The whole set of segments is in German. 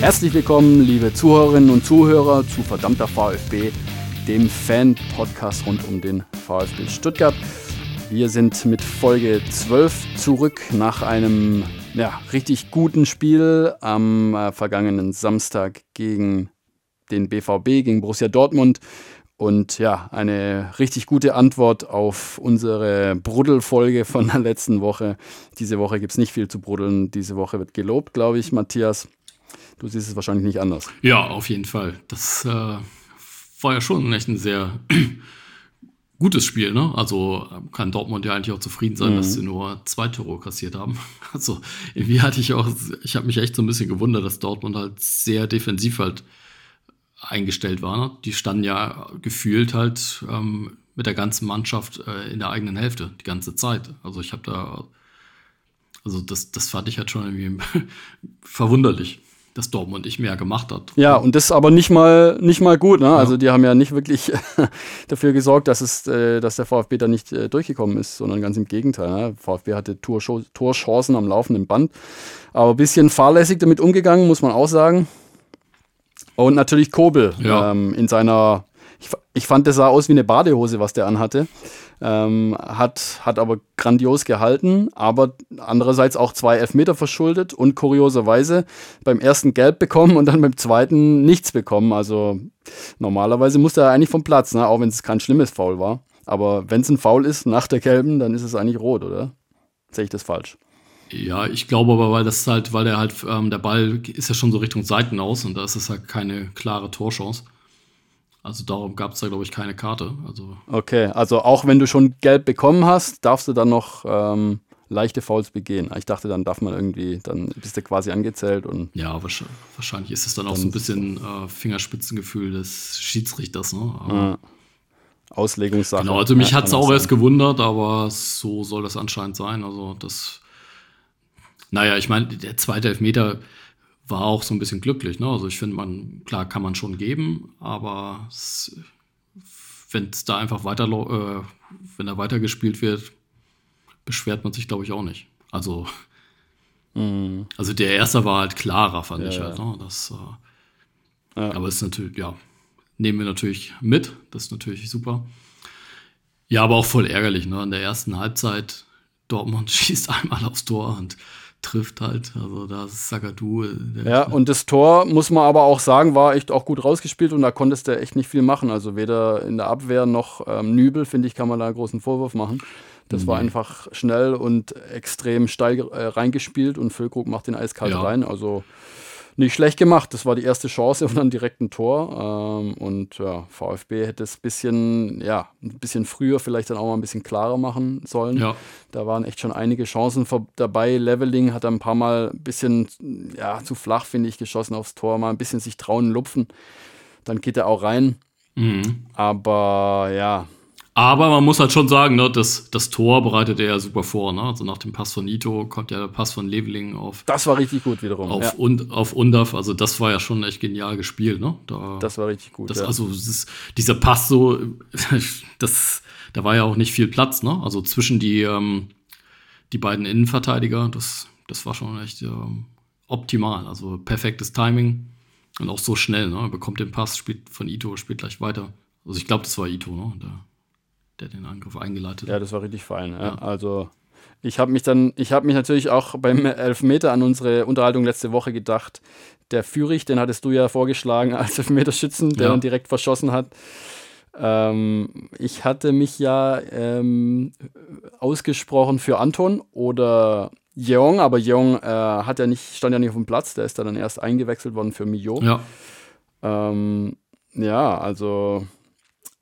Herzlich willkommen, liebe Zuhörerinnen und Zuhörer, zu Verdammter VfB, dem Fan-Podcast rund um den VfB Stuttgart. Wir sind mit Folge 12 zurück nach einem ja, richtig guten Spiel am äh, vergangenen Samstag gegen den BVB, gegen Borussia Dortmund. Und ja, eine richtig gute Antwort auf unsere Bruddelfolge von der letzten Woche. Diese Woche gibt es nicht viel zu bruddeln. Diese Woche wird gelobt, glaube ich, Matthias. Du siehst es wahrscheinlich nicht anders. Ja, auf jeden Fall. Das äh, war ja schon echt ein sehr gutes Spiel. Ne? Also kann Dortmund ja eigentlich auch zufrieden sein, mhm. dass sie nur zwei Tore kassiert haben. Also irgendwie hatte ich auch, ich habe mich echt so ein bisschen gewundert, dass Dortmund halt sehr defensiv halt eingestellt war. Ne? Die standen ja gefühlt halt ähm, mit der ganzen Mannschaft äh, in der eigenen Hälfte die ganze Zeit. Also ich habe da, also das, das fand ich halt schon irgendwie verwunderlich dass Dortmund nicht mehr gemacht hat. Ja, und das aber nicht mal, nicht mal gut. Ne? Ja. Also die haben ja nicht wirklich dafür gesorgt, dass, es, äh, dass der VfB da nicht äh, durchgekommen ist, sondern ganz im Gegenteil. Ne? VfB hatte Torchancen am laufenden Band, aber ein bisschen fahrlässig damit umgegangen, muss man auch sagen. Und natürlich Kobel ja. ähm, in seiner, ich, ich fand, das sah aus wie eine Badehose, was der anhatte. Ähm, hat, hat aber grandios gehalten, aber andererseits auch zwei Elfmeter verschuldet und kurioserweise beim ersten Gelb bekommen und dann beim zweiten nichts bekommen. Also normalerweise musste er eigentlich vom Platz, ne? auch wenn es kein schlimmes Foul war. Aber wenn es ein Foul ist nach der gelben, dann ist es eigentlich rot, oder? Sehe ich das falsch? Ja, ich glaube aber, weil das halt, weil der halt, ähm, der Ball ist ja schon so Richtung Seiten aus und da ist es halt keine klare Torchance. Also darum gab es da, glaube ich, keine Karte. Also okay, also auch wenn du schon gelb bekommen hast, darfst du dann noch ähm, leichte Fouls begehen. Ich dachte, dann darf man irgendwie, dann bist du quasi angezählt und. Ja, wahrscheinlich ist es dann auch so ein bisschen äh, Fingerspitzengefühl des Schiedsrichters, ne? Aber, Auslegungssache. Genau, also mich ja, hat es auch erst gewundert, aber so soll das anscheinend sein. Also das naja, ich meine, der zweite Elfmeter war auch so ein bisschen glücklich. Ne? Also ich finde, man, klar kann man schon geben, aber wenn es da einfach weiter, äh, wenn er weitergespielt wird, beschwert man sich, glaube ich, auch nicht. Also, mhm. also der erste war halt klarer, fand ja, ich halt. Ne? Das, äh, ja. Aber es ist natürlich, ja, nehmen wir natürlich mit. Das ist natürlich super. Ja, aber auch voll ärgerlich. Ne? In der ersten Halbzeit, Dortmund schießt einmal aufs Tor und trifft halt. Also da ist Sagadu. Ja, und das Tor, muss man aber auch sagen, war echt auch gut rausgespielt und da konntest du echt nicht viel machen. Also weder in der Abwehr noch ähm, Nübel, finde ich, kann man da einen großen Vorwurf machen. Das war einfach schnell und extrem steil äh, reingespielt und Füllkrug macht den eiskalt ja. rein. Also nicht schlecht gemacht. Das war die erste Chance und dann direkt ein Tor. Ähm, und ja, VfB hätte es ein bisschen, ja, ein bisschen früher vielleicht dann auch mal ein bisschen klarer machen sollen. Ja. Da waren echt schon einige Chancen dabei. Leveling hat ein paar Mal ein bisschen, ja, zu flach, finde ich, geschossen aufs Tor. Mal ein bisschen sich trauen, lupfen. Dann geht er auch rein. Mhm. Aber ja, aber man muss halt schon sagen, ne, das, das Tor bereitet er ja super vor. Ne? Also nach dem Pass von Nito kommt ja der Pass von Leveling auf. Das war richtig gut wiederum. Auf, ja. und, auf Undaf. Also das war ja schon echt genial gespielt. Ne? Da, das war richtig gut. Das, ja. Also das, dieser Pass so, das, da war ja auch nicht viel Platz. Ne? Also zwischen die, ähm, die beiden Innenverteidiger, das, das war schon echt ähm, optimal. Also perfektes Timing und auch so schnell. Ne? Er bekommt den Pass, spielt von Ito, spielt gleich weiter. Also ich glaube, das war Ito. Ne? Da, der den Angriff eingeleitet hat. Ja, das war richtig fein. Ja. Ja. Also ich habe mich dann, ich habe mich natürlich auch beim Elfmeter an unsere Unterhaltung letzte Woche gedacht. Der Führig, den hattest du ja vorgeschlagen als Elfmeterschützen, der ja. dann direkt verschossen hat. Ähm, ich hatte mich ja ähm, ausgesprochen für Anton oder Jeong, aber Jeong äh, hat ja nicht, stand ja nicht auf dem Platz, der ist dann erst eingewechselt worden für Mio. Ja. Ähm, ja, also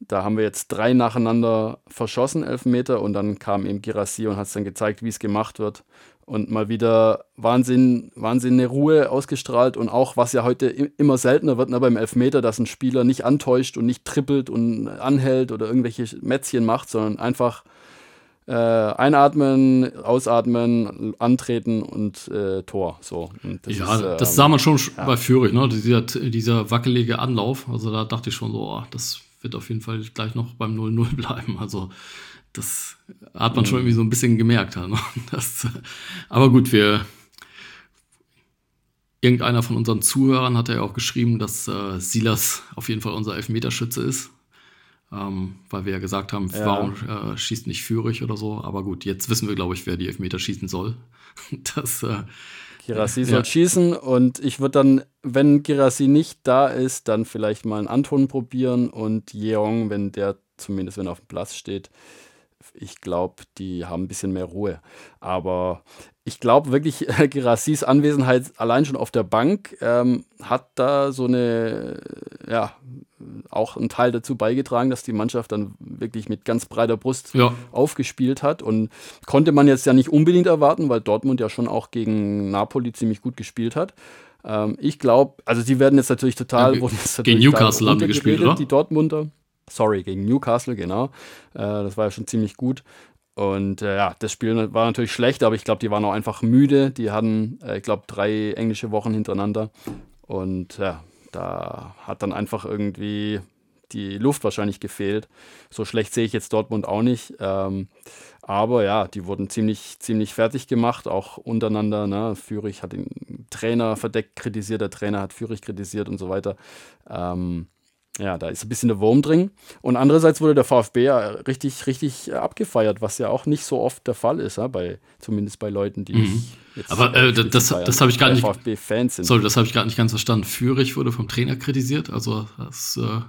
da haben wir jetzt drei nacheinander verschossen, Elfmeter, und dann kam eben Girassi und hat es dann gezeigt, wie es gemacht wird. Und mal wieder Wahnsinn, Wahnsinn eine Ruhe ausgestrahlt und auch, was ja heute immer seltener wird, ne, beim Elfmeter, dass ein Spieler nicht antäuscht und nicht trippelt und anhält oder irgendwelche Mätzchen macht, sondern einfach äh, einatmen, ausatmen, antreten und äh, Tor. So. Und das ja, ist, äh, das sah man schon ja. bei Führig, ne? dieser, dieser wackelige Anlauf. Also da dachte ich schon so, oh, das wird auf jeden Fall gleich noch beim 0-0 bleiben. Also das hat man mhm. schon irgendwie so ein bisschen gemerkt. Ne? Das, aber gut, wir. irgendeiner von unseren Zuhörern hat ja auch geschrieben, dass äh, Silas auf jeden Fall unser Elfmeterschütze ist. Ähm, weil wir ja gesagt haben, ja. warum äh, schießt nicht Führig oder so. Aber gut, jetzt wissen wir, glaube ich, wer die Elfmeter schießen soll. das, äh, Girassi soll schießen und ich würde dann, wenn Girassi nicht da ist, dann vielleicht mal einen Anton probieren und Jeong, wenn der zumindest wenn er auf dem Platz steht, ich glaube, die haben ein bisschen mehr Ruhe. Aber ich glaube wirklich, Gerassis Anwesenheit allein schon auf der Bank ähm, hat da so eine, ja, auch einen Teil dazu beigetragen, dass die Mannschaft dann wirklich mit ganz breiter Brust ja. aufgespielt hat. Und konnte man jetzt ja nicht unbedingt erwarten, weil Dortmund ja schon auch gegen Napoli ziemlich gut gespielt hat. Ähm, ich glaube, also die werden jetzt natürlich total. Ja, gegen Newcastle haben die gespielt, oder? Die Dortmunder. Sorry, gegen Newcastle, genau. Äh, das war ja schon ziemlich gut. Und äh, ja, das Spiel war natürlich schlecht, aber ich glaube, die waren auch einfach müde. Die hatten, äh, ich glaube, drei englische Wochen hintereinander. Und ja, da hat dann einfach irgendwie die Luft wahrscheinlich gefehlt. So schlecht sehe ich jetzt Dortmund auch nicht. Ähm, aber ja, die wurden ziemlich, ziemlich fertig gemacht, auch untereinander. Ne? Führig hat den Trainer verdeckt kritisiert, der Trainer hat Führig kritisiert und so weiter. Ähm, ja, da ist ein bisschen der Wurm drin. Und andererseits wurde der VfB ja richtig, richtig abgefeiert, was ja auch nicht so oft der Fall ist, ja, bei, zumindest bei Leuten, die mhm. jetzt Aber äh, das, das habe ich gar nicht. VfB-Fans sind. Sorry, das habe ich gar nicht ganz verstanden. Führig wurde vom Trainer kritisiert, also das. Äh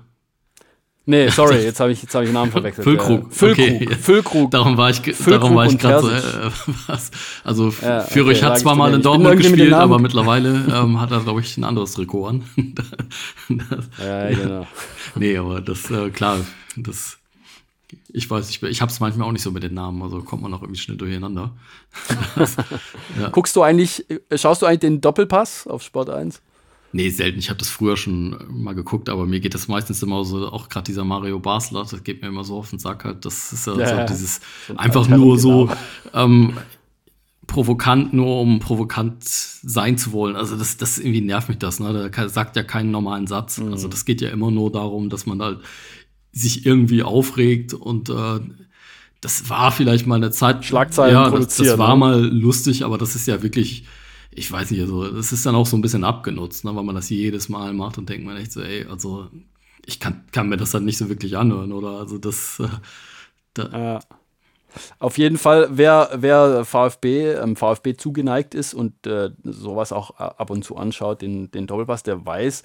Nee, sorry, jetzt habe ich, hab ich den Namen verwechselt. Füllkrug. Füllkrug. Okay. Füllkrug. Darum war ich, Füllkrug darum war ich gerade so, äh, was? Also, ja, okay, hat zwar mal in Dortmund gespielt, aber mittlerweile ähm, hat er, glaube ich, ein anderes Trikot an. das, ja, genau. Nee, aber das, äh, klar, das, ich weiß, ich, ich habe es manchmal auch nicht so mit den Namen, also kommt man auch irgendwie schnell durcheinander. das, ja. Guckst du eigentlich, schaust du eigentlich den Doppelpass auf Sport 1? Nee, selten. Ich habe das früher schon mal geguckt, aber mir geht das meistens immer so, auch gerade dieser Mario Basler, das geht mir immer so auf den Sack halt. Das ist ja, ja so dieses einfach nur so ähm, provokant, nur um provokant sein zu wollen. Also das, das irgendwie nervt mich das, ne? Da sagt ja keinen normalen Satz. Mhm. Also das geht ja immer nur darum, dass man halt sich irgendwie aufregt und äh, das war vielleicht mal eine Zeit. Schlagzeilen ja, das, das war ne? mal lustig, aber das ist ja wirklich ich weiß nicht, also das ist dann auch so ein bisschen abgenutzt, ne, weil man das jedes Mal macht und denkt man echt so, ey, also ich kann, kann mir das halt nicht so wirklich anhören, oder? Also das. Äh, da. Auf jeden Fall, wer, wer VfB, ähm, VfB zugeneigt ist und äh, sowas auch ab und zu anschaut, den, den Doppelpass, der weiß,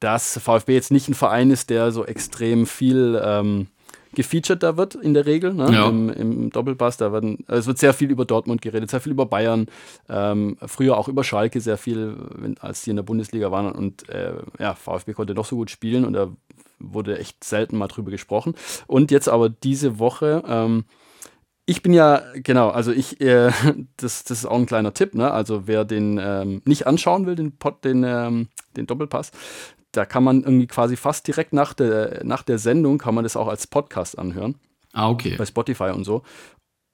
dass VfB jetzt nicht ein Verein ist, der so extrem viel ähm, gefeatured da wird in der Regel, ne? ja. Im, Im, Doppelpass. Da werden, es wird sehr viel über Dortmund geredet, sehr viel über Bayern, ähm, früher auch über Schalke sehr viel, wenn, als die in der Bundesliga waren. Und äh, ja, VfB konnte doch so gut spielen und da wurde echt selten mal drüber gesprochen. Und jetzt aber diese Woche. Ähm, ich bin ja, genau, also ich, äh, das, das ist auch ein kleiner Tipp, ne? Also wer den ähm, nicht anschauen will, den, Pod, den, ähm, den Doppelpass, da kann man irgendwie quasi fast direkt nach der, nach der Sendung kann man das auch als Podcast anhören. Ah, okay. Bei Spotify und so.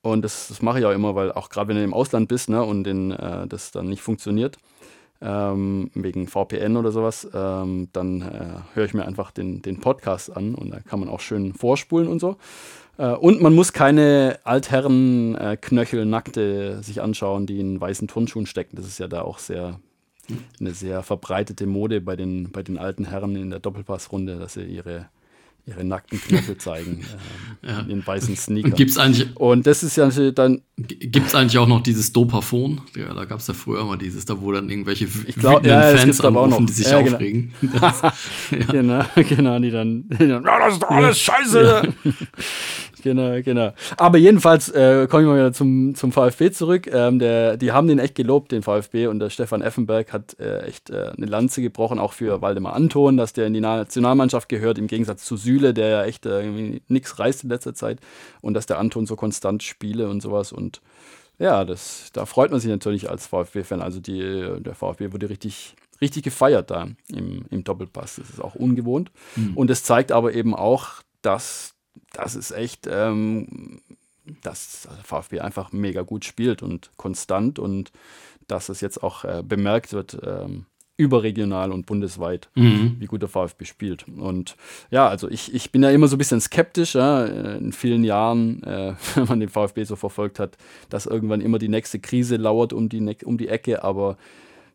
Und das, das mache ich auch immer, weil auch gerade wenn du im Ausland bist ne, und den, äh, das dann nicht funktioniert, ähm, wegen VPN oder sowas, ähm, dann äh, höre ich mir einfach den, den Podcast an und da kann man auch schön vorspulen und so. Äh, und man muss keine Altherren äh, sich anschauen, die in weißen Turnschuhen stecken. Das ist ja da auch sehr eine sehr verbreitete Mode bei den, bei den alten Herren in der Doppelpassrunde, dass sie ihre, ihre nackten Knöchel zeigen äh, ja. in den weißen Sneakern. Gibt es eigentlich. Und das ist ja dann. Gibt es eigentlich auch noch dieses Dopaphon? Ja, da gab es ja früher mal dieses, da wo dann irgendwelche ich glaub, ja, Fans anrufen, die sich ja, genau. aufregen. Das, genau, genau, die dann, die dann das ist doch alles scheiße. Genau, genau. Aber jedenfalls äh, komme ich mal wieder zum, zum VfB zurück. Ähm, der, die haben den echt gelobt, den VfB. Und der Stefan Effenberg hat äh, echt äh, eine Lanze gebrochen, auch für Waldemar Anton, dass der in die Nationalmannschaft gehört, im Gegensatz zu Süle, der ja echt äh, nichts reißt in letzter Zeit. Und dass der Anton so konstant spiele und sowas. Und ja, das, da freut man sich natürlich als VfB-Fan. Also die, der VfB wurde richtig, richtig gefeiert da im, im Doppelpass. Das ist auch ungewohnt. Mhm. Und es zeigt aber eben auch, dass das ist echt, ähm, dass VfB einfach mega gut spielt und konstant und dass es jetzt auch äh, bemerkt wird, ähm, überregional und bundesweit, mhm. wie gut der VfB spielt. Und ja, also ich, ich bin ja immer so ein bisschen skeptisch, ja, in vielen Jahren, äh, wenn man den VfB so verfolgt hat, dass irgendwann immer die nächste Krise lauert um die, ne um die Ecke, aber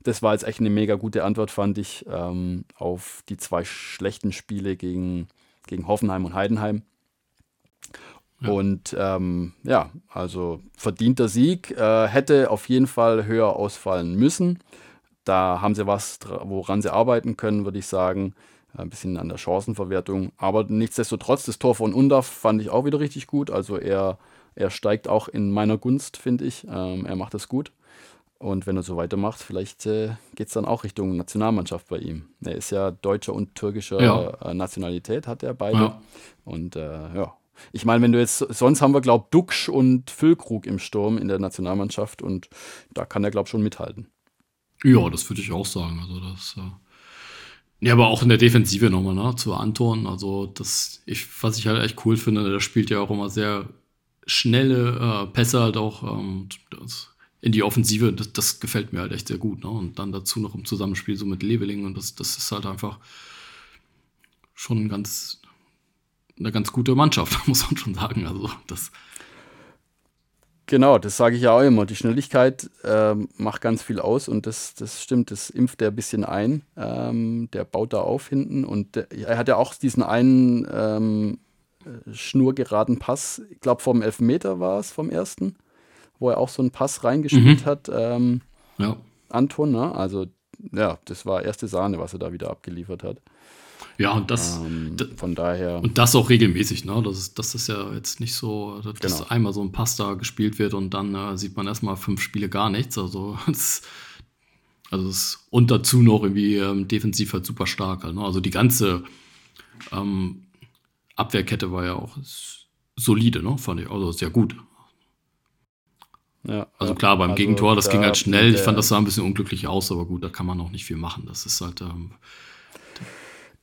das war jetzt echt eine mega gute Antwort, fand ich, ähm, auf die zwei schlechten Spiele gegen, gegen Hoffenheim und Heidenheim. Ja. Und ähm, ja, also verdienter Sieg, äh, hätte auf jeden Fall höher ausfallen müssen. Da haben sie was, woran sie arbeiten können, würde ich sagen. Ein bisschen an der Chancenverwertung. Aber nichtsdestotrotz, das Tor von Undaf fand ich auch wieder richtig gut. Also er, er steigt auch in meiner Gunst, finde ich. Ähm, er macht das gut. Und wenn er so weitermacht, vielleicht äh, geht es dann auch Richtung Nationalmannschaft bei ihm. Er ist ja deutscher und türkischer ja. äh, Nationalität, hat er beide. Ja. Und äh, ja, ich meine, wenn du jetzt, sonst haben wir, glaube ich, Duxch und Füllkrug im Sturm in der Nationalmannschaft und da kann er, glaube ich, schon mithalten. Ja, das würde ich auch sagen. Also das, äh ja, aber auch in der Defensive nochmal, ne, zu Anton. Also das, ich, was ich halt echt cool finde, der spielt ja auch immer sehr schnelle äh, Pässe halt auch ähm, in die Offensive. Das, das, gefällt mir halt echt sehr gut. Ne? Und dann dazu noch im Zusammenspiel so mit Leveling und das, das ist halt einfach schon ganz eine ganz gute Mannschaft, muss man schon sagen. Also das Genau, das sage ich ja auch immer. Die Schnelligkeit ähm, macht ganz viel aus und das, das stimmt, das impft er ein bisschen ein. Ähm, der baut da auf hinten und der, er hat ja auch diesen einen ähm, schnurgeraden Pass, ich glaube vom Elfmeter war es, vom ersten, wo er auch so einen Pass reingespielt mhm. hat. Ähm, ja. Anton, ne? Also ja, das war erste Sahne, was er da wieder abgeliefert hat. Ja, und das ähm, von daher. Und das auch regelmäßig, ne? Das ist, das ist ja jetzt nicht so, dass genau. einmal so ein Pasta gespielt wird und dann äh, sieht man erstmal fünf Spiele gar nichts. Also es, also es, und dazu noch irgendwie ähm, defensiv halt super stark. Halt, ne? Also die ganze ähm, Abwehrkette war ja auch solide, ne? Fand ich. Also sehr gut. Ja, also klar, beim also Gegentor, das da ging halt schnell. Ich fand, das sah ein bisschen unglücklich aus, aber gut, da kann man auch nicht viel machen. Das ist halt. Ähm,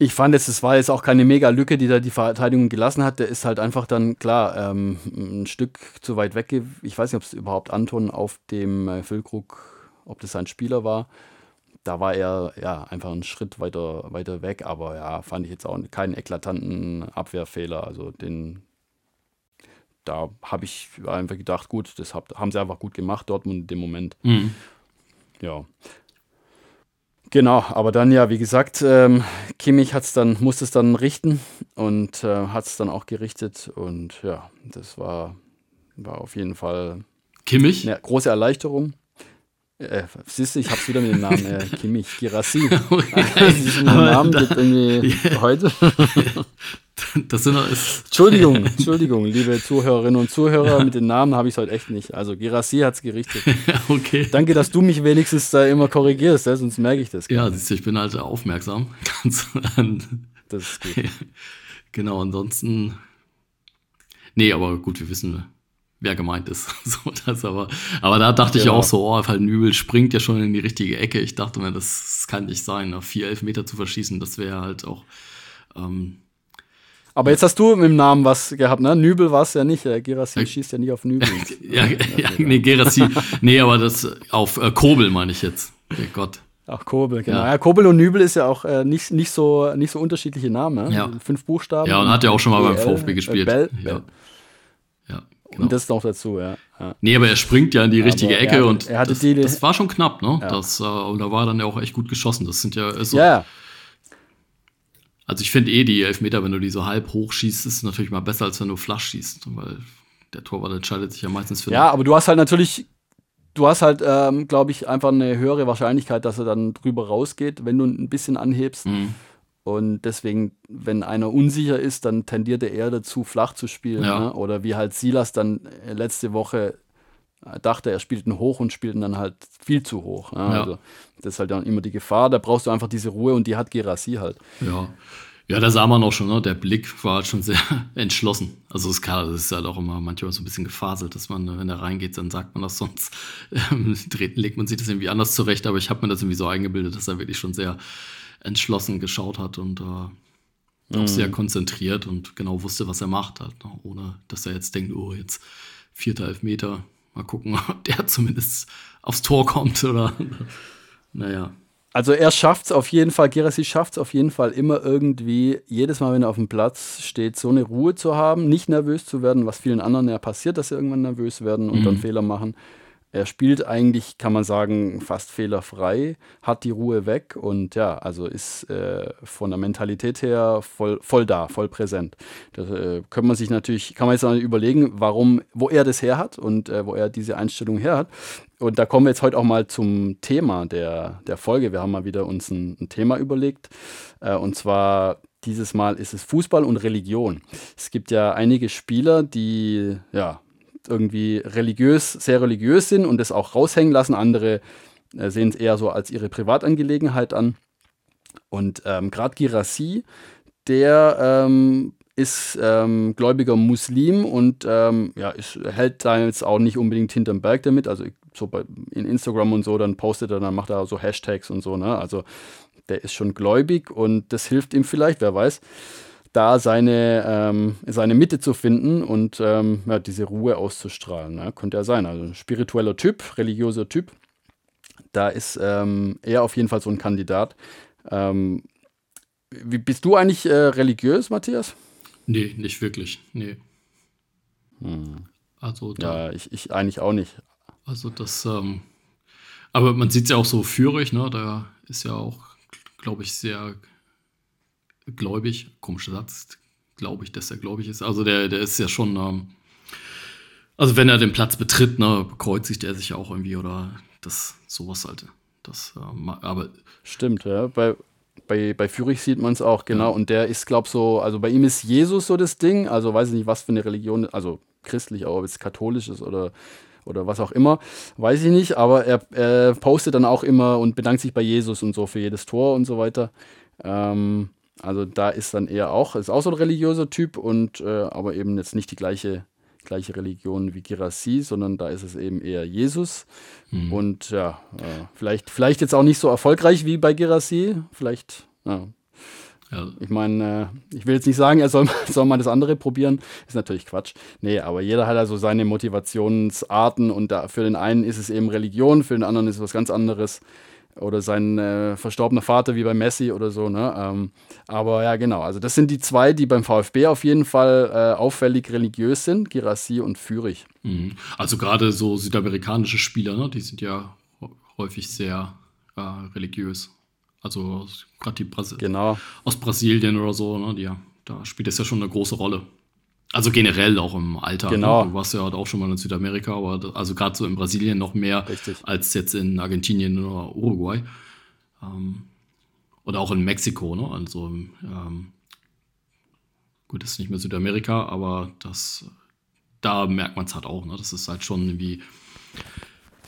ich fand jetzt, es war jetzt auch keine mega Lücke, die da die Verteidigung gelassen hat. Der ist halt einfach dann, klar, ähm, ein Stück zu weit weg. Ich weiß nicht, ob es überhaupt Anton auf dem äh, Füllkrug, ob das sein Spieler war. Da war er ja einfach einen Schritt weiter, weiter weg, aber ja, fand ich jetzt auch keinen eklatanten Abwehrfehler. Also den, da habe ich einfach gedacht, gut, das hab, haben sie einfach gut gemacht, Dortmund in dem Moment. Mhm. Ja. Genau, aber dann ja, wie gesagt, ähm, Kimmich hat's dann, musste es dann richten und äh, hat es dann auch gerichtet. Und ja, das war, war auf jeden Fall Kimmich? eine große Erleichterung. Äh, siehst du, ich hab's wieder mit dem Namen äh, Kimmich, Girassi. okay. Also diesen Namen gibt irgendwie yeah. heute. Das sind Entschuldigung, Entschuldigung, liebe Zuhörerinnen und Zuhörer, mit den Namen habe ich es heute echt nicht. Also Girassi hat es gerichtet. okay. Danke, dass du mich wenigstens da immer korrigierst, ja, sonst merke ich das. Ja, siehst du, ich bin halt aufmerksam. das ist gut. Genau, ansonsten. Nee, aber gut, wir wissen, wer gemeint ist. so, das aber, aber da dachte genau. ich auch so, oh, halt Nübel springt ja schon in die richtige Ecke. Ich dachte mir, das, kann nicht sein, auf vier Elfmeter zu verschießen, das wäre halt auch. Ähm, aber jetzt hast du mit dem Namen was gehabt, ne? Nübel war es ja nicht. Äh, Gerassi schießt ja nicht auf Nübel. ja, ja, nee, Gerassi. nee, aber das auf äh, Kobel meine ich jetzt. Oh Gott. Ach, Kobel, genau. Ja. ja. Kobel und Nübel ist ja auch äh, nicht, nicht, so, nicht so unterschiedliche Namen. Ne? Ja. Fünf Buchstaben. Ja, und hat ja auch schon mal beim VfB gespielt. Äh, Bell, ja. Ja. Genau. Und das noch dazu, ja. ja. Nee, aber er springt ja in die richtige aber Ecke er, und er das, die, das, war schon knapp, ne? Das, äh, und da war dann ja auch echt gut geschossen. Das sind ja so, ja. Also ich finde eh die Elfmeter, wenn du die so halb hoch schießt, ist natürlich mal besser, als wenn du flach schießt, weil der Torwart entscheidet sich ja meistens für. Ja, aber du hast halt natürlich, du hast halt, ähm, glaube ich, einfach eine höhere Wahrscheinlichkeit, dass er dann drüber rausgeht, wenn du ein bisschen anhebst. Mhm. Und deswegen, wenn einer unsicher ist, dann tendiert er eher dazu, flach zu spielen. Ja. Ne? Oder wie halt Silas dann äh, letzte Woche äh, dachte, er spielt ihn hoch und spielt ihn dann halt viel zu hoch. Ne? Ja. Also, das ist halt dann immer die Gefahr. Da brauchst du einfach diese Ruhe und die hat Gerassi halt. Ja. Ja, da sah man auch schon, ne? der Blick war halt schon sehr entschlossen. Also das ist halt auch immer manchmal so ein bisschen gefaselt, dass man, wenn er reingeht, dann sagt man das sonst, ähm, legt man sich das irgendwie anders zurecht, aber ich habe mir das irgendwie so eingebildet, dass er wirklich schon sehr entschlossen geschaut hat und äh, auch mhm. sehr konzentriert und genau wusste, was er macht, halt, ne? ohne dass er jetzt denkt, oh, jetzt vierter Elfmeter, mal gucken, ob der zumindest aufs Tor kommt oder naja. Also er schafft es auf jeden Fall, Gerasi schafft es auf jeden Fall immer irgendwie, jedes Mal, wenn er auf dem Platz steht, so eine Ruhe zu haben, nicht nervös zu werden, was vielen anderen ja passiert, dass sie irgendwann nervös werden und mhm. dann Fehler machen. Er spielt eigentlich, kann man sagen, fast fehlerfrei, hat die Ruhe weg und ja, also ist äh, von der Mentalität her voll, voll da, voll präsent. Da äh, kann man sich natürlich, kann man jetzt überlegen, warum, wo er das her hat und äh, wo er diese Einstellung her hat. Und da kommen wir jetzt heute auch mal zum Thema der, der Folge. Wir haben mal wieder uns ein, ein Thema überlegt. Äh, und zwar dieses Mal ist es Fußball und Religion. Es gibt ja einige Spieler, die ja irgendwie religiös, sehr religiös sind und das auch raushängen lassen. Andere äh, sehen es eher so als ihre Privatangelegenheit an. Und ähm, gerade Girassi, der ähm, ist ähm, gläubiger Muslim und ähm, ja, ist, hält da jetzt auch nicht unbedingt hinterm Berg damit. Also so bei, in Instagram und so, dann postet er, dann macht er so Hashtags und so. Ne? Also der ist schon gläubig und das hilft ihm vielleicht, wer weiß da seine, ähm, seine Mitte zu finden und ähm, ja, diese Ruhe auszustrahlen. Ne? Könnte er sein. Also ein spiritueller Typ, religiöser Typ. Da ist ähm, er auf jeden Fall so ein Kandidat. Ähm, wie, bist du eigentlich äh, religiös, Matthias? Nee, nicht wirklich. Nee. Hm. Also da, ja, ich, ich eigentlich auch nicht. Also das, ähm, aber man sieht es ja auch so führig, ne? Da ist ja auch, glaube ich, sehr gläubig. Komischer Satz, glaube ich, dass er gläubig ist. Also der, der ist ja schon, ähm, also wenn er den Platz betritt, ne, bekreuzigt er sich auch irgendwie oder das, sowas halt. Das, ähm, aber Stimmt, ja. Bei, bei, bei Fürich sieht man es auch, genau. Ja. Und der ist, glaube ich, so, also bei ihm ist Jesus so das Ding. Also weiß ich nicht, was für eine Religion, also christlich, ob es katholisch ist oder, oder was auch immer, weiß ich nicht. Aber er, er postet dann auch immer und bedankt sich bei Jesus und so für jedes Tor und so weiter. Ähm, also da ist dann eher auch, ist auch so ein religiöser Typ und äh, aber eben jetzt nicht die gleiche, gleiche Religion wie Girassi, sondern da ist es eben eher Jesus. Mhm. Und ja, äh, vielleicht, vielleicht jetzt auch nicht so erfolgreich wie bei Girassi. Vielleicht, ja. Ja. Ich meine, äh, ich will jetzt nicht sagen, er soll, soll mal das andere probieren. Ist natürlich Quatsch. Nee, aber jeder hat also seine Motivationsarten und da, für den einen ist es eben Religion, für den anderen ist es was ganz anderes oder sein äh, verstorbener Vater wie bei Messi oder so. Ne? Ähm, aber ja, genau. Also das sind die zwei, die beim VfB auf jeden Fall äh, auffällig religiös sind, Girassi und Fürich. Mhm. Also gerade so südamerikanische Spieler, ne? die sind ja häufig sehr äh, religiös. Also gerade die Brasil genau. aus Brasilien oder so, ne? die, da spielt das ja schon eine große Rolle. Also generell auch im Alltag. Ne? Genau. Ne? Du warst ja auch schon mal in Südamerika, aber das, also gerade so in Brasilien noch mehr Richtig. als jetzt in Argentinien oder Uruguay. Ähm, oder auch in Mexiko, ne? Also ähm, gut, das ist nicht mehr Südamerika, aber das da merkt man es halt auch, ne? Das ist halt schon irgendwie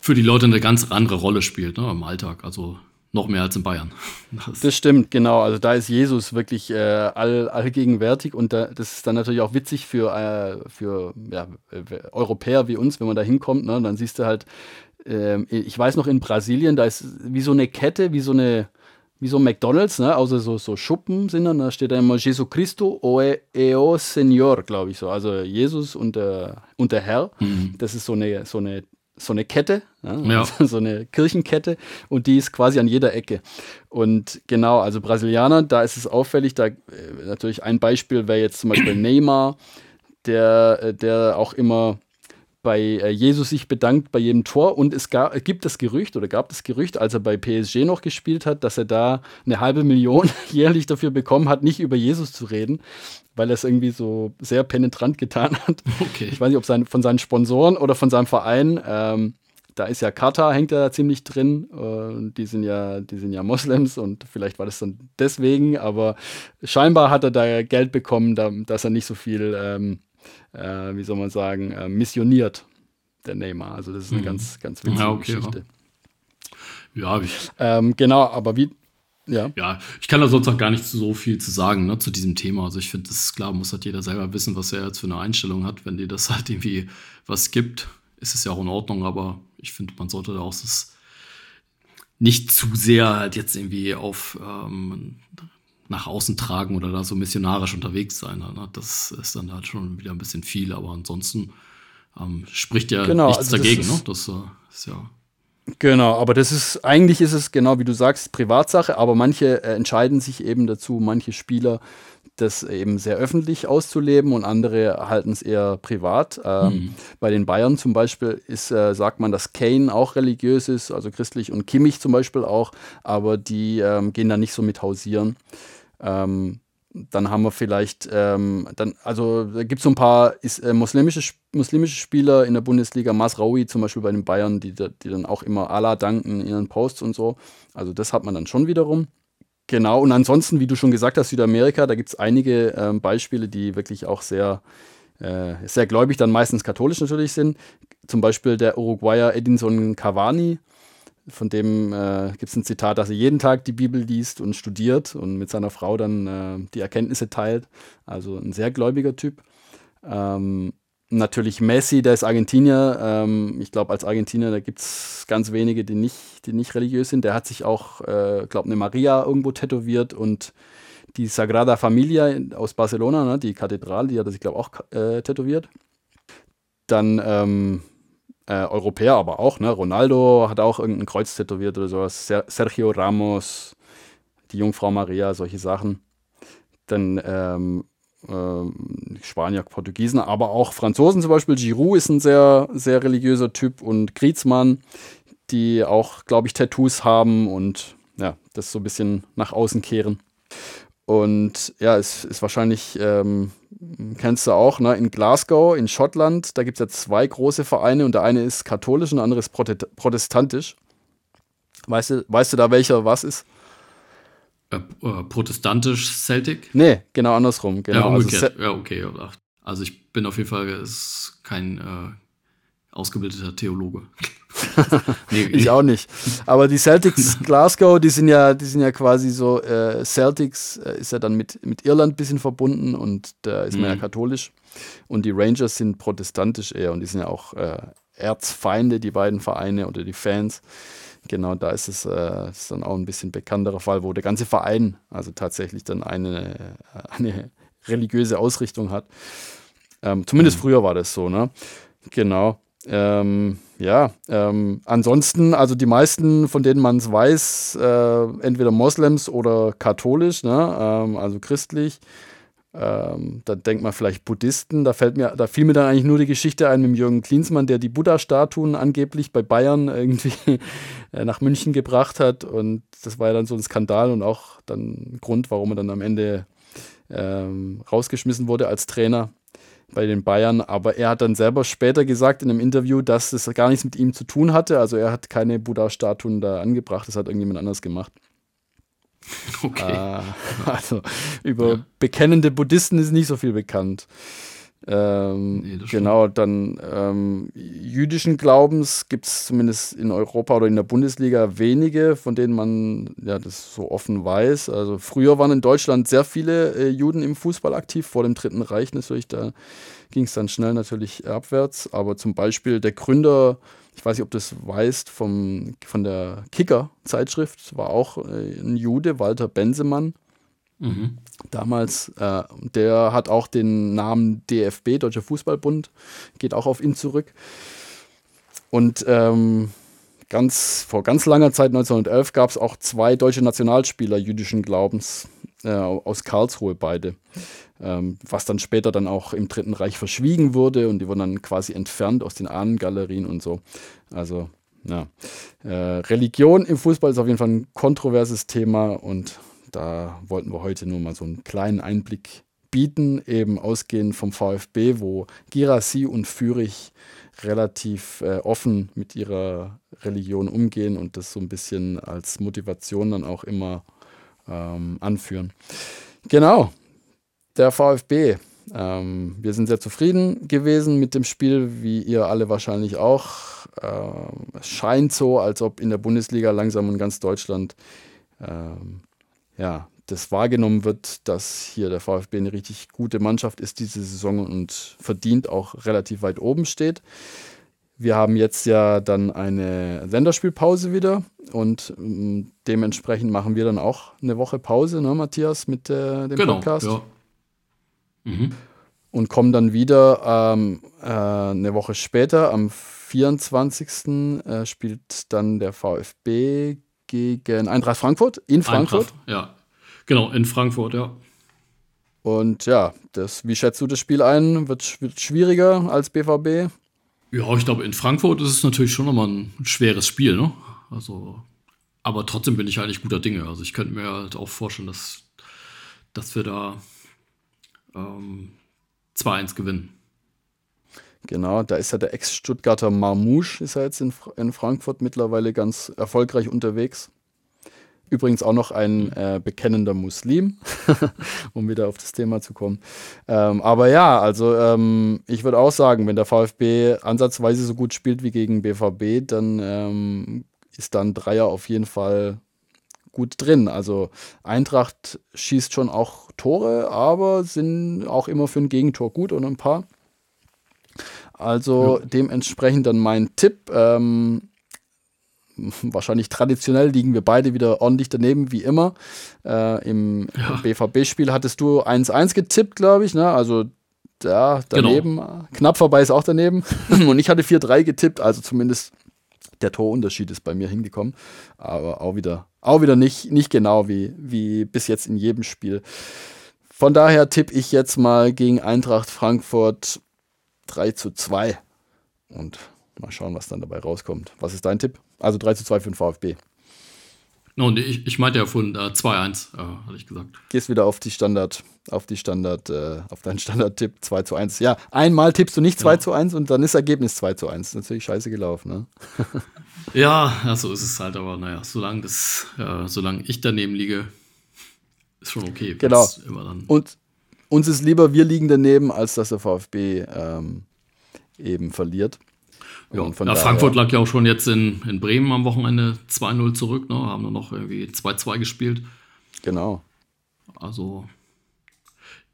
für die Leute eine ganz andere Rolle spielt, ne? Im Alltag. Also noch mehr als in Bayern. Das, das stimmt, genau. Also da ist Jesus wirklich äh, all, allgegenwärtig und da, das ist dann natürlich auch witzig für, äh, für ja, Europäer wie uns, wenn man da hinkommt. Ne? Dann siehst du halt, äh, ich weiß noch in Brasilien, da ist wie so eine Kette, wie so eine wie so ein McDonalds, ne? also so, so Schuppen sind dann, da steht da immer Jesus Christo o eo Señor, glaube ich so. Also Jesus und der, und der Herr. Mhm. Das ist so eine, so eine so eine Kette, ja, so eine Kirchenkette und die ist quasi an jeder Ecke. Und genau, also Brasilianer, da ist es auffällig, da äh, natürlich ein Beispiel wäre jetzt zum Beispiel Neymar, der, äh, der auch immer bei äh, Jesus sich bedankt bei jedem Tor und es gab, gibt das Gerücht oder gab das Gerücht, als er bei PSG noch gespielt hat, dass er da eine halbe Million jährlich dafür bekommen hat, nicht über Jesus zu reden, weil er es irgendwie so sehr penetrant getan hat. Okay. Ich weiß nicht, ob sein, von seinen Sponsoren oder von seinem Verein. Ähm, da ist ja Katar, hängt da ziemlich drin. Äh, die sind ja, die sind ja Moslems und vielleicht war das dann deswegen, aber scheinbar hat er da Geld bekommen, da, dass er nicht so viel ähm, äh, wie soll man sagen, äh, missioniert, der Neymar. Also das ist eine mhm. ganz, ganz witzige ja, okay, Geschichte. Ja, ja ähm, genau, aber wie, ja. Ja, ich kann da sonst auch gar nicht so viel zu sagen ne, zu diesem Thema. Also ich finde, das ist klar, muss halt jeder selber wissen, was er jetzt für eine Einstellung hat. Wenn dir das halt irgendwie was gibt, ist es ja auch in Ordnung, aber ich finde, man sollte da auch das nicht zu sehr halt jetzt irgendwie auf ähm, nach außen tragen oder da so missionarisch unterwegs sein. Ne? Das ist dann halt schon wieder ein bisschen viel, aber ansonsten ähm, spricht ja genau, nichts also dagegen. Ne? Das äh, ist ja. Genau, aber das ist, eigentlich ist es genau wie du sagst, Privatsache, aber manche äh, entscheiden sich eben dazu, manche Spieler, das eben sehr öffentlich auszuleben und andere halten es eher privat. Ähm, mhm. Bei den Bayern zum Beispiel ist, äh, sagt man, dass Kane auch religiös ist, also christlich und Kimmich zum Beispiel auch, aber die ähm, gehen da nicht so mit hausieren. Ähm, dann haben wir vielleicht, ähm, dann, also da gibt es so ein paar ist, äh, muslimische, muslimische Spieler in der Bundesliga, Masraoui zum Beispiel bei den Bayern, die, die dann auch immer Allah danken in ihren Posts und so. Also das hat man dann schon wiederum. Genau, und ansonsten, wie du schon gesagt hast, Südamerika, da gibt es einige ähm, Beispiele, die wirklich auch sehr, äh, sehr gläubig, dann meistens katholisch natürlich sind. Zum Beispiel der Uruguayer Edinson Cavani, von dem äh, gibt es ein Zitat, dass er jeden Tag die Bibel liest und studiert und mit seiner Frau dann äh, die Erkenntnisse teilt. Also ein sehr gläubiger Typ. Ähm, natürlich Messi, der ist Argentinier. Ähm, ich glaube, als Argentinier, da gibt es ganz wenige, die nicht, die nicht religiös sind. Der hat sich auch, äh, glaube eine Maria irgendwo tätowiert und die Sagrada Familia aus Barcelona, ne, die Kathedrale, die hat er sich, glaube ich, auch äh, tätowiert. Dann ähm, äh, Europäer aber auch, ne? Ronaldo hat auch irgendein Kreuz tätowiert oder sowas. Ser Sergio Ramos, die Jungfrau Maria, solche Sachen. Dann ähm, äh, Spanier, Portugiesen, aber auch Franzosen zum Beispiel. Giroud ist ein sehr, sehr religiöser Typ und Griezmann, die auch, glaube ich, Tattoos haben und ja, das so ein bisschen nach außen kehren. Und ja, es ist wahrscheinlich, ähm, kennst du auch, ne, in Glasgow, in Schottland, da gibt es ja zwei große Vereine und der eine ist katholisch und der andere ist protestantisch. Weißt du, weißt du da welcher was ist? Äh, äh, protestantisch Celtic? Nee, genau andersrum. Genau. Ja, umgekehrt. Also, ja, okay. Also ich bin auf jeden Fall kein äh, ausgebildeter Theologe. nee, ich auch nicht. Aber die Celtics Glasgow, die sind ja, die sind ja quasi so, äh, Celtics äh, ist ja dann mit, mit Irland ein bisschen verbunden und da ist man mhm. ja katholisch. Und die Rangers sind protestantisch eher und die sind ja auch Erzfeinde, die beiden Vereine oder die Fans. Genau, da ist es äh, ist dann auch ein bisschen bekannterer Fall, wo der ganze Verein also tatsächlich dann eine, eine religiöse Ausrichtung hat. Ähm, zumindest mhm. früher war das so, ne? Genau. Ähm, ja, ähm, ansonsten, also die meisten, von denen man es weiß, äh, entweder Moslems oder katholisch, ne? Ähm, also christlich. Ähm, da denkt man vielleicht Buddhisten. Da fällt mir, da fiel mir dann eigentlich nur die Geschichte ein mit Jürgen Klinsmann, der die Buddha-Statuen angeblich bei Bayern irgendwie äh, nach München gebracht hat. Und das war ja dann so ein Skandal und auch dann ein Grund, warum er dann am Ende ähm, rausgeschmissen wurde als Trainer bei den Bayern. Aber er hat dann selber später gesagt in einem Interview, dass das gar nichts mit ihm zu tun hatte. Also er hat keine Buddha-Statuen da angebracht, das hat irgendjemand anders gemacht. Okay. Äh, also über ja. bekennende Buddhisten ist nicht so viel bekannt. Ähm, nee, genau, dann ähm, jüdischen Glaubens gibt es zumindest in Europa oder in der Bundesliga wenige, von denen man ja das so offen weiß. Also früher waren in Deutschland sehr viele äh, Juden im Fußball aktiv, vor dem Dritten Reich natürlich, da ging es dann schnell natürlich abwärts. Aber zum Beispiel der Gründer, ich weiß nicht, ob du das weißt, vom, von der Kicker-Zeitschrift, war auch äh, ein Jude, Walter Bensemann. Mhm. Damals, äh, der hat auch den Namen DFB, Deutscher Fußballbund, geht auch auf ihn zurück. Und ähm, ganz, vor ganz langer Zeit, 1911, gab es auch zwei deutsche Nationalspieler jüdischen Glaubens, äh, aus Karlsruhe beide. Ähm, was dann später dann auch im Dritten Reich verschwiegen wurde und die wurden dann quasi entfernt aus den Ahnengalerien und so. Also, ja. Äh, Religion im Fußball ist auf jeden Fall ein kontroverses Thema und da wollten wir heute nur mal so einen kleinen Einblick bieten, eben ausgehend vom VfB, wo Girassi und Fürich relativ äh, offen mit ihrer Religion umgehen und das so ein bisschen als Motivation dann auch immer ähm, anführen. Genau, der VfB. Ähm, wir sind sehr zufrieden gewesen mit dem Spiel, wie ihr alle wahrscheinlich auch. Ähm, es scheint so, als ob in der Bundesliga langsam in ganz Deutschland ähm, ja, das wahrgenommen wird, dass hier der VfB eine richtig gute Mannschaft ist diese Saison und verdient auch relativ weit oben steht. Wir haben jetzt ja dann eine Länderspielpause wieder und ähm, dementsprechend machen wir dann auch eine Woche Pause, ne, Matthias, mit äh, dem genau, Podcast. Ja. Mhm. Und kommen dann wieder ähm, äh, eine Woche später, am 24. Äh, spielt dann der VfB gegen Eintracht Frankfurt in Frankfurt. Eintracht, ja, genau, in Frankfurt, ja. Und ja, das, wie schätzt du das Spiel ein? Wird, wird schwieriger als BVB? Ja, ich glaube, in Frankfurt ist es natürlich schon nochmal ein schweres Spiel, ne? Also, aber trotzdem bin ich eigentlich guter Dinge. Also ich könnte mir halt auch vorstellen, dass, dass wir da ähm, 2-1 gewinnen. Genau, da ist ja der Ex-Stuttgarter Marmouche, ist ja jetzt in, in Frankfurt mittlerweile ganz erfolgreich unterwegs. Übrigens auch noch ein äh, bekennender Muslim, um wieder auf das Thema zu kommen. Ähm, aber ja, also ähm, ich würde auch sagen, wenn der VfB ansatzweise so gut spielt wie gegen BVB, dann ähm, ist dann Dreier auf jeden Fall gut drin. Also Eintracht schießt schon auch Tore, aber sind auch immer für ein Gegentor gut und ein paar. Also ja. dementsprechend dann mein Tipp. Ähm, wahrscheinlich traditionell liegen wir beide wieder ordentlich daneben, wie immer. Äh, Im ja. BVB-Spiel hattest du 1-1 getippt, glaube ich. Ne? Also ja, daneben. Genau. Knapp vorbei ist auch daneben. Und ich hatte 4-3 getippt, also zumindest der Torunterschied ist bei mir hingekommen. Aber auch wieder, auch wieder nicht, nicht genau wie, wie bis jetzt in jedem Spiel. Von daher tippe ich jetzt mal gegen Eintracht Frankfurt 3 zu 2. Und Mal schauen, was dann dabei rauskommt. Was ist dein Tipp? Also 3 zu 2 für den VfB. No, nee, ich, ich meinte ja von äh, 2-1, äh, hatte ich gesagt. Gehst wieder auf die Standard, auf die Standard, äh, auf deinen Standard-Tipp 2 zu 1. Ja, einmal tippst du nicht 2 ja. zu 1 und dann ist Ergebnis 2 zu 1. Natürlich scheiße gelaufen, ne? ja, ja, so ist es halt, aber naja, solange das, ja, solange ich daneben liege, ist schon okay. Genau. Und uns ist lieber, wir liegen daneben, als dass der VfB ähm, eben verliert. Ja, ja Frankfurt lag ja auch schon jetzt in, in Bremen am Wochenende 2-0 zurück, ne? haben dann noch irgendwie 2-2 gespielt. Genau. Also,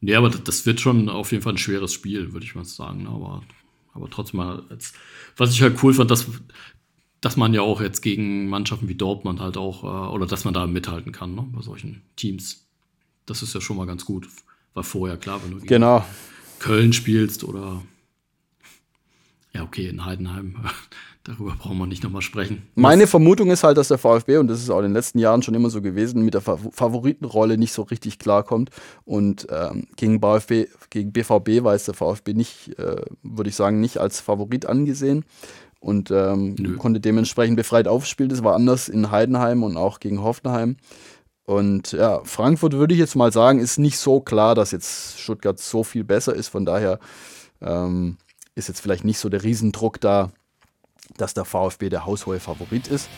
nee, aber das wird schon auf jeden Fall ein schweres Spiel, würde ich mal sagen. Ne? Aber, aber trotzdem mal, jetzt, was ich halt cool fand, dass, dass man ja auch jetzt gegen Mannschaften wie Dortmund halt auch, äh, oder dass man da mithalten kann, ne? bei solchen Teams. Das ist ja schon mal ganz gut. War vorher klar, wenn du gegen genau. Köln spielst oder ja, okay, in Heidenheim, darüber brauchen wir nicht nochmal sprechen. Meine Vermutung ist halt, dass der VfB, und das ist auch in den letzten Jahren schon immer so gewesen, mit der Favoritenrolle nicht so richtig klarkommt. Und ähm, gegen, VfB, gegen BVB war es der VfB nicht, äh, würde ich sagen, nicht als Favorit angesehen. Und ähm, konnte dementsprechend befreit aufspielen. Das war anders in Heidenheim und auch gegen Hoffenheim. Und ja, Frankfurt würde ich jetzt mal sagen, ist nicht so klar, dass jetzt Stuttgart so viel besser ist. Von daher ähm, ist jetzt vielleicht nicht so der Riesendruck da, dass der VfB der haushohe Favorit ist.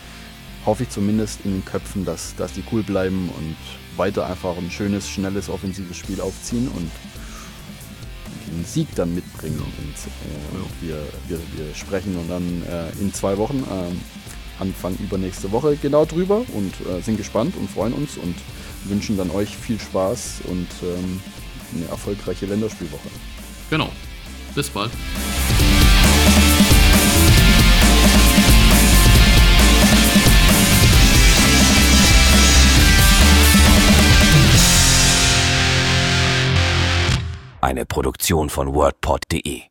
Hoffe ich zumindest in den Köpfen, dass, dass die cool bleiben und weiter einfach ein schönes, schnelles, offensives Spiel aufziehen und den Sieg dann mitbringen. Und, äh, wir, wir, wir sprechen und dann äh, in zwei Wochen, äh, Anfang übernächste Woche, genau drüber und äh, sind gespannt und freuen uns und wünschen dann euch viel Spaß und ähm, eine erfolgreiche Länderspielwoche. Genau. Bis bald. Eine Produktion von WordPod.de